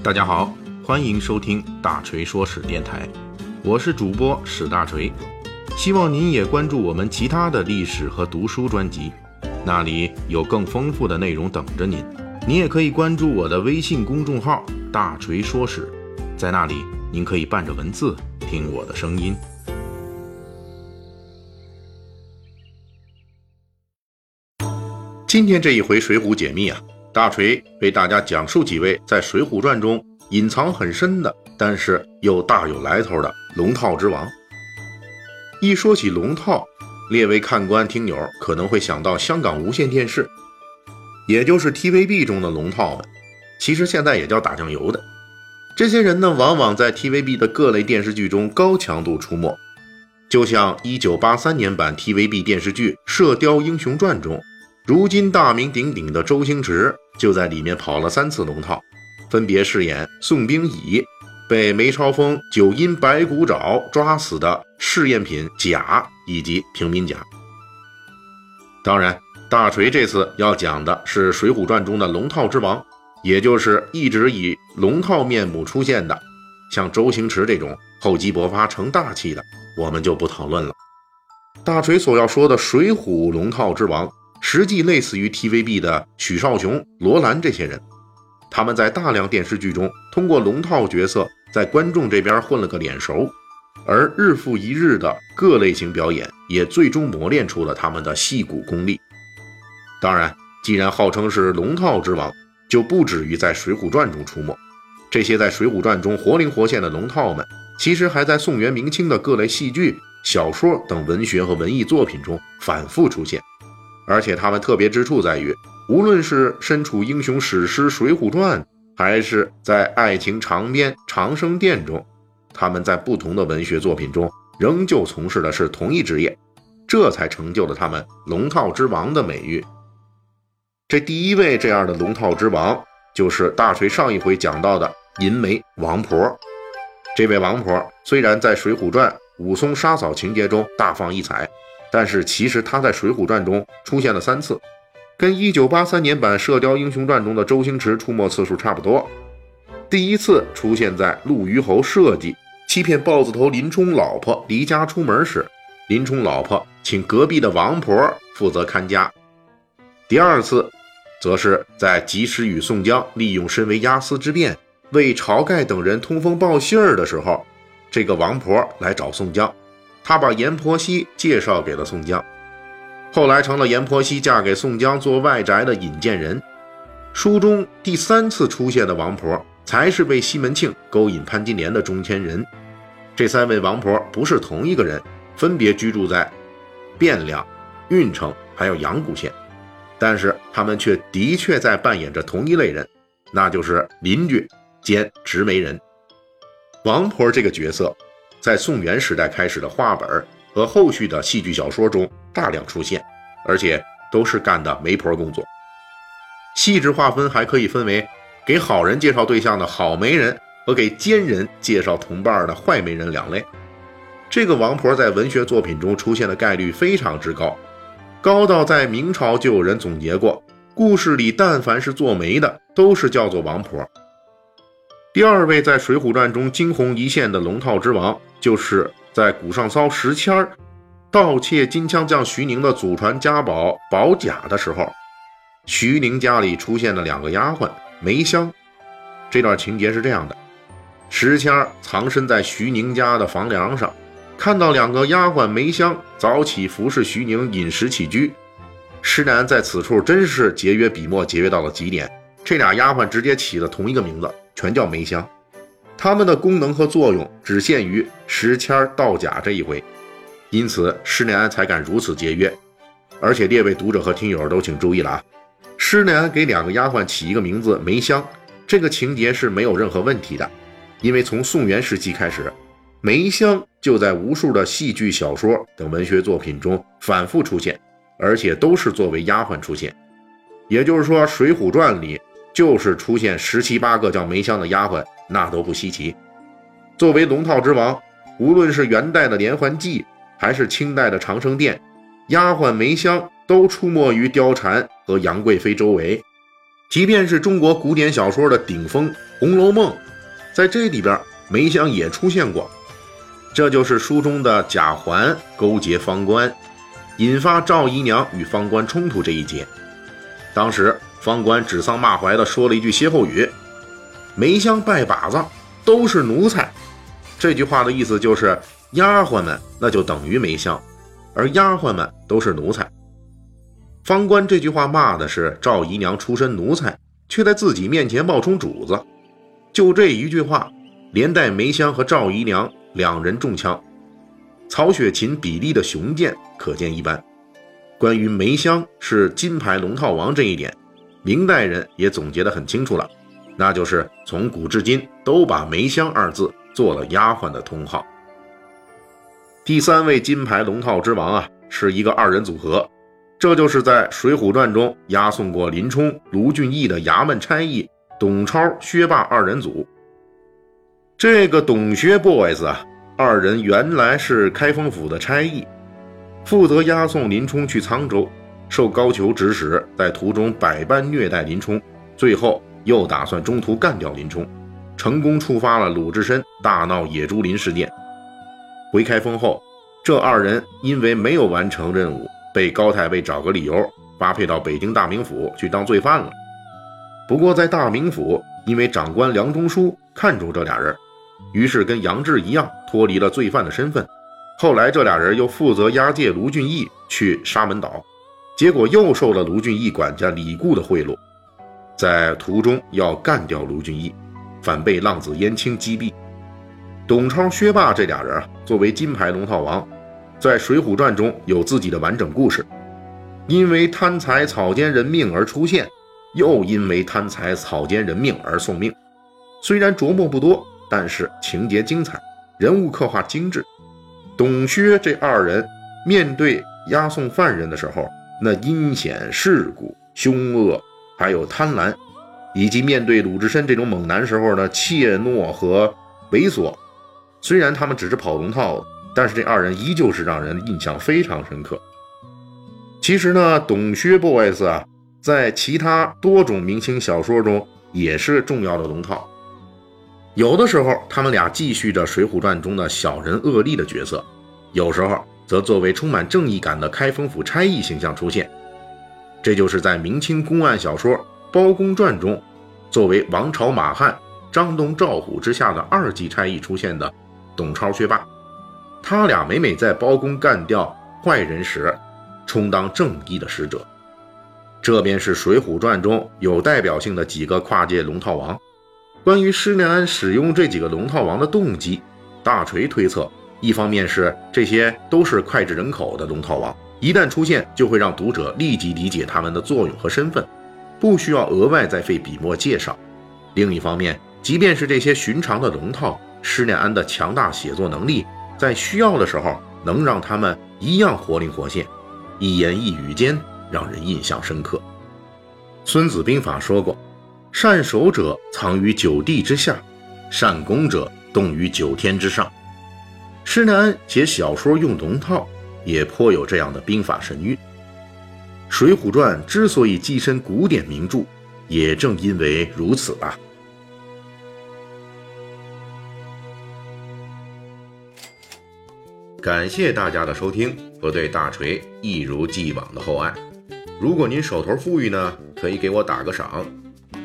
大家好，欢迎收听大锤说史电台，我是主播史大锤，希望您也关注我们其他的历史和读书专辑，那里有更丰富的内容等着您。您也可以关注我的微信公众号“大锤说史”，在那里您可以伴着文字听我的声音。今天这一回《水浒解密》啊，大锤为大家讲述几位在《水浒传》中隐藏很深的，但是又大有来头的龙套之王。一说起龙套，列位看官听友可能会想到香港无线电视，也就是 TVB 中的龙套们，其实现在也叫打酱油的。这些人呢，往往在 TVB 的各类电视剧中高强度出没，就像1983年版 TVB 电视剧《射雕英雄传》中。如今大名鼎鼎的周星驰就在里面跑了三次龙套，分别饰演宋兵乙被梅超风九阴白骨爪抓死的试验品甲以及平民甲。当然，大锤这次要讲的是《水浒传》中的龙套之王，也就是一直以龙套面目出现的，像周星驰这种厚积薄发成大器的，我们就不讨论了。大锤所要说的《水浒龙套之王》。实际类似于 TVB 的许绍雄、罗兰这些人，他们在大量电视剧中通过龙套角色在观众这边混了个脸熟，而日复一日的各类型表演也最终磨练出了他们的戏骨功力。当然，既然号称是龙套之王，就不止于在《水浒传》中出没。这些在《水浒传》中活灵活现的龙套们，其实还在宋元明清的各类戏剧、小说等文学和文艺作品中反复出现。而且他们特别之处在于，无论是身处英雄史诗《水浒传》，还是在爱情长篇《长生殿》中，他们在不同的文学作品中仍旧从事的是同一职业，这才成就了他们“龙套之王”的美誉。这第一位这样的龙套之王，就是大锤上一回讲到的银梅王婆。这位王婆虽然在《水浒传》武松杀嫂情节中大放异彩。但是其实他在《水浒传》中出现了三次，跟1983年版《射雕英雄传》中的周星驰出没次数差不多。第一次出现在陆虞侯设计欺骗豹子头林冲老婆离家出门时，林冲老婆请隔壁的王婆负责看家。第二次，则是在及时雨宋江利用身为押司之便为晁盖等人通风报信儿的时候，这个王婆来找宋江。他把阎婆惜介绍给了宋江，后来成了阎婆惜嫁给宋江做外宅的引荐人。书中第三次出现的王婆，才是被西门庆勾引潘金莲的中间人。这三位王婆不是同一个人，分别居住在汴梁、郓城还有阳谷县，但是他们却的确在扮演着同一类人，那就是邻居兼执媒人。王婆这个角色。在宋元时代开始的画本和后续的戏剧小说中大量出现，而且都是干的媒婆工作。细致划分还可以分为给好人介绍对象的好媒人和给奸人介绍同伴的坏媒人两类。这个王婆在文学作品中出现的概率非常之高，高到在明朝就有人总结过，故事里但凡是做媒的，都是叫做王婆。第二位在《水浒传》中惊鸿一现的龙套之王。就是在古上骚石谦儿盗窃金枪将徐宁的祖传家宝宝甲的时候，徐宁家里出现了两个丫鬟梅香。这段情节是这样的：石谦儿藏身在徐宁家的房梁上，看到两个丫鬟梅香早起服侍徐宁饮食起居。施南在此处真是节约笔墨节约到了极点，这俩丫鬟直接起了同一个名字，全叫梅香。他们的功能和作用只限于石签盗甲这一回，因此施耐庵才敢如此节约。而且列位读者和听友都请注意了啊，施耐庵给两个丫鬟起一个名字梅香，这个情节是没有任何问题的，因为从宋元时期开始，梅香就在无数的戏剧、小说等文学作品中反复出现，而且都是作为丫鬟出现。也就是说，《水浒传》里就是出现十七八个叫梅香的丫鬟。那都不稀奇。作为龙套之王，无论是元代的连环计，还是清代的长生殿，丫鬟梅香都出没于貂蝉和杨贵妃周围。即便是中国古典小说的顶峰《红楼梦》，在这里边梅香也出现过。这就是书中的贾环勾结方官，引发赵姨娘与方官冲突这一节。当时方官指桑骂槐的说了一句歇后语：“梅香拜把子都是奴才。”这句话的意思就是丫鬟们那就等于梅香，而丫鬟们都是奴才。方官这句话骂的是赵姨娘出身奴才，却在自己面前冒充主子。就这一句话，连带梅香和赵姨娘。两人中枪，曹雪芹笔力的雄健可见一斑。关于梅香是金牌龙套王这一点，明代人也总结得很清楚了，那就是从古至今都把梅香二字做了丫鬟的通号。第三位金牌龙套之王啊，是一个二人组合，这就是在《水浒传》中押送过林冲、卢俊义的衙门差役董超、薛霸二人组。这个董薛 boys 啊，二人原来是开封府的差役，负责押送林冲去沧州，受高俅指使，在途中百般虐待林冲，最后又打算中途干掉林冲，成功触发了鲁智深大闹野猪林事件。回开封后，这二人因为没有完成任务，被高太尉找个理由发配到北京大名府去当罪犯了。不过在大名府，因为长官梁中书看中这俩人。于是跟杨志一样脱离了罪犯的身份。后来这俩人又负责押解卢俊义去沙门岛，结果又受了卢俊义管家李固的贿赂，在途中要干掉卢俊义，反被浪子燕青击毙。董超、薛霸这俩人啊，作为金牌龙套王，在《水浒传》中有自己的完整故事。因为贪财草菅人命而出现，又因为贪财草菅人命而送命。虽然琢磨不多。但是情节精彩，人物刻画精致。董薛这二人面对押送犯人的时候，那阴险世故、凶恶，还有贪婪，以及面对鲁智深这种猛男时候的怯懦和猥琐，虽然他们只是跑龙套，但是这二人依旧是让人印象非常深刻。其实呢，董薛 boys 啊，在其他多种明清小说中也是重要的龙套。有的时候，他们俩继续着《水浒传》中的小人恶吏的角色；有时候，则作为充满正义感的开封府差役形象出现。这就是在明清公案小说《包公传》中，作为王朝马汉、张东赵虎之下的二级差役出现的董超、薛霸。他俩每每在包公干掉坏人时，充当正义的使者。这便是《水浒传》中有代表性的几个跨界龙套王。关于施耐庵使用这几个龙套王的动机，大锤推测，一方面是这些都是脍炙人口的龙套王，一旦出现就会让读者立即理解他们的作用和身份，不需要额外再费笔墨介绍；另一方面，即便是这些寻常的龙套，施耐庵的强大写作能力，在需要的时候能让他们一样活灵活现，一言一语间让人印象深刻。《孙子兵法》说过。善守者藏于九地之下，善攻者动于九天之上。施耐庵写小说用龙套，也颇有这样的兵法神韵。《水浒传》之所以跻身古典名著，也正因为如此吧。感谢大家的收听和对大锤一如既往的厚爱。如果您手头富裕呢，可以给我打个赏。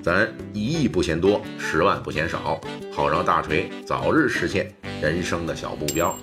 咱一亿不嫌多，十万不嫌少，好让大锤早日实现人生的小目标。